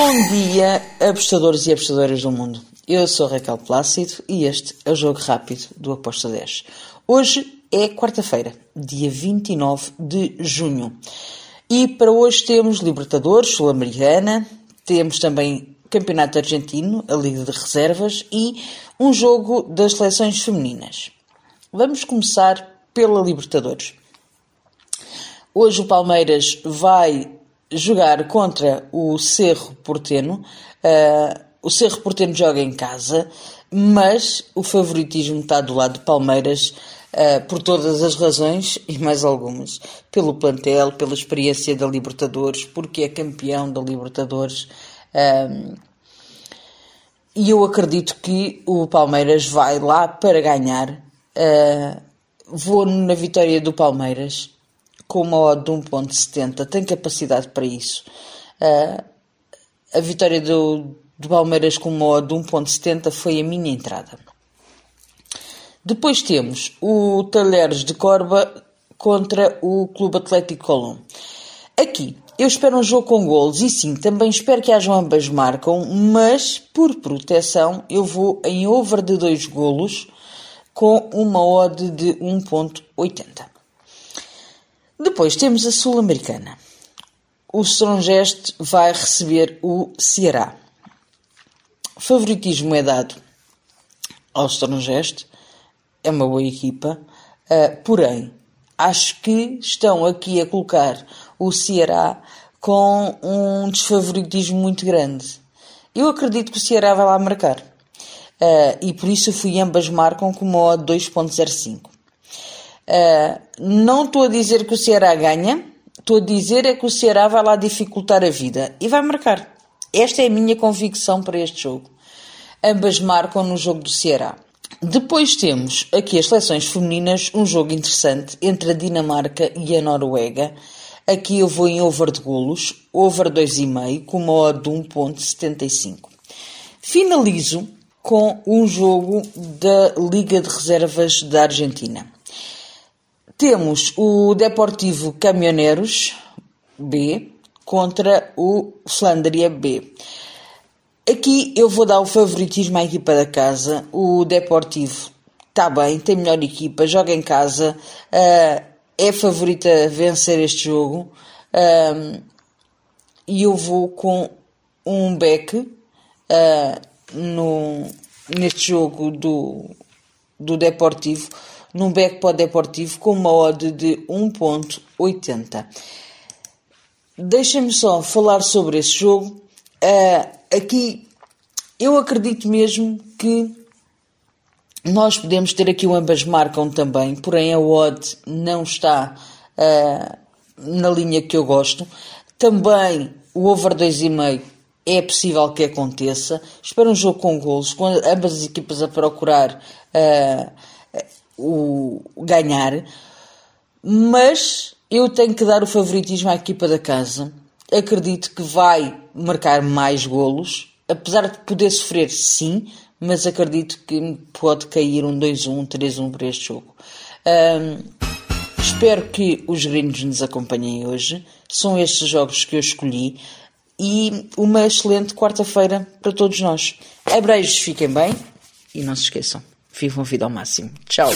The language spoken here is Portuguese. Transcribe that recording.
Bom dia, apostadores e apostadoras do mundo. Eu sou Raquel Plácido e este é o Jogo Rápido do Aposta 10. Hoje é quarta-feira, dia 29 de junho. E para hoje temos Libertadores, Sul-Americana, temos também Campeonato Argentino, a Liga de Reservas e um jogo das seleções femininas. Vamos começar pela Libertadores. Hoje o Palmeiras vai jogar contra o Cerro Porteno. Uh, o Cerro Porteno joga em casa, mas o favoritismo está do lado de Palmeiras uh, por todas as razões e mais algumas. Pelo plantel, pela experiência da Libertadores, porque é campeão da Libertadores. Um, e eu acredito que o Palmeiras vai lá para ganhar. Uh, vou na vitória do Palmeiras com uma odd de 1.70, tem capacidade para isso. Uh, a vitória do, do Palmeiras com uma odd de 1.70 foi a minha entrada. Depois temos o Talheres de Corba contra o Clube Atlético Colón. Aqui, eu espero um jogo com golos e sim, também espero que hajam ambas marcam, mas por proteção eu vou em over de 2 golos com uma odd de 1.80. Depois temos a Sul-Americana. O Strongest vai receber o Ceará. Favoritismo é dado ao Strongest, é uma boa equipa, uh, porém, acho que estão aqui a colocar o Ceará com um desfavoritismo muito grande. Eu acredito que o Ceará vai lá marcar. Uh, e por isso fui ambas marcam com uma odd 2.05. Não estou a dizer que o Ceará ganha, estou a dizer é que o Ceará vai lá dificultar a vida e vai marcar. Esta é a minha convicção para este jogo. Ambas marcam no jogo do Ceará. Depois temos aqui as seleções femininas, um jogo interessante entre a Dinamarca e a Noruega. Aqui eu vou em over de golos, over 2,5 com uma odd de 1.75. Finalizo com um jogo da Liga de Reservas da Argentina. Temos o Deportivo Caminhoneiros B contra o Flandria B. Aqui eu vou dar o favoritismo à equipa da casa. O Deportivo está bem, tem melhor equipa, joga em casa, uh, é favorita a vencer este jogo. Uh, e eu vou com um back uh, no, neste jogo do, do Deportivo num back para o Deportivo com uma odd de 1.80. Deixem-me só falar sobre esse jogo. Uh, aqui eu acredito mesmo que nós podemos ter aqui o ambas marcam também, porém a odd não está uh, na linha que eu gosto. Também o over 2,5 é possível que aconteça. Espero um jogo com gols, com ambas as equipas a procurar uh, o ganhar, mas eu tenho que dar o favoritismo à equipa da casa. Acredito que vai marcar mais golos, apesar de poder sofrer, sim, mas acredito que pode cair um 2-1, um 3-1 para este jogo. Um, espero que os gringos nos acompanhem hoje. São estes jogos que eu escolhi e uma excelente quarta-feira para todos nós. Abreijos, fiquem bem e não se esqueçam. Vivam a vida ao máximo. Tchau.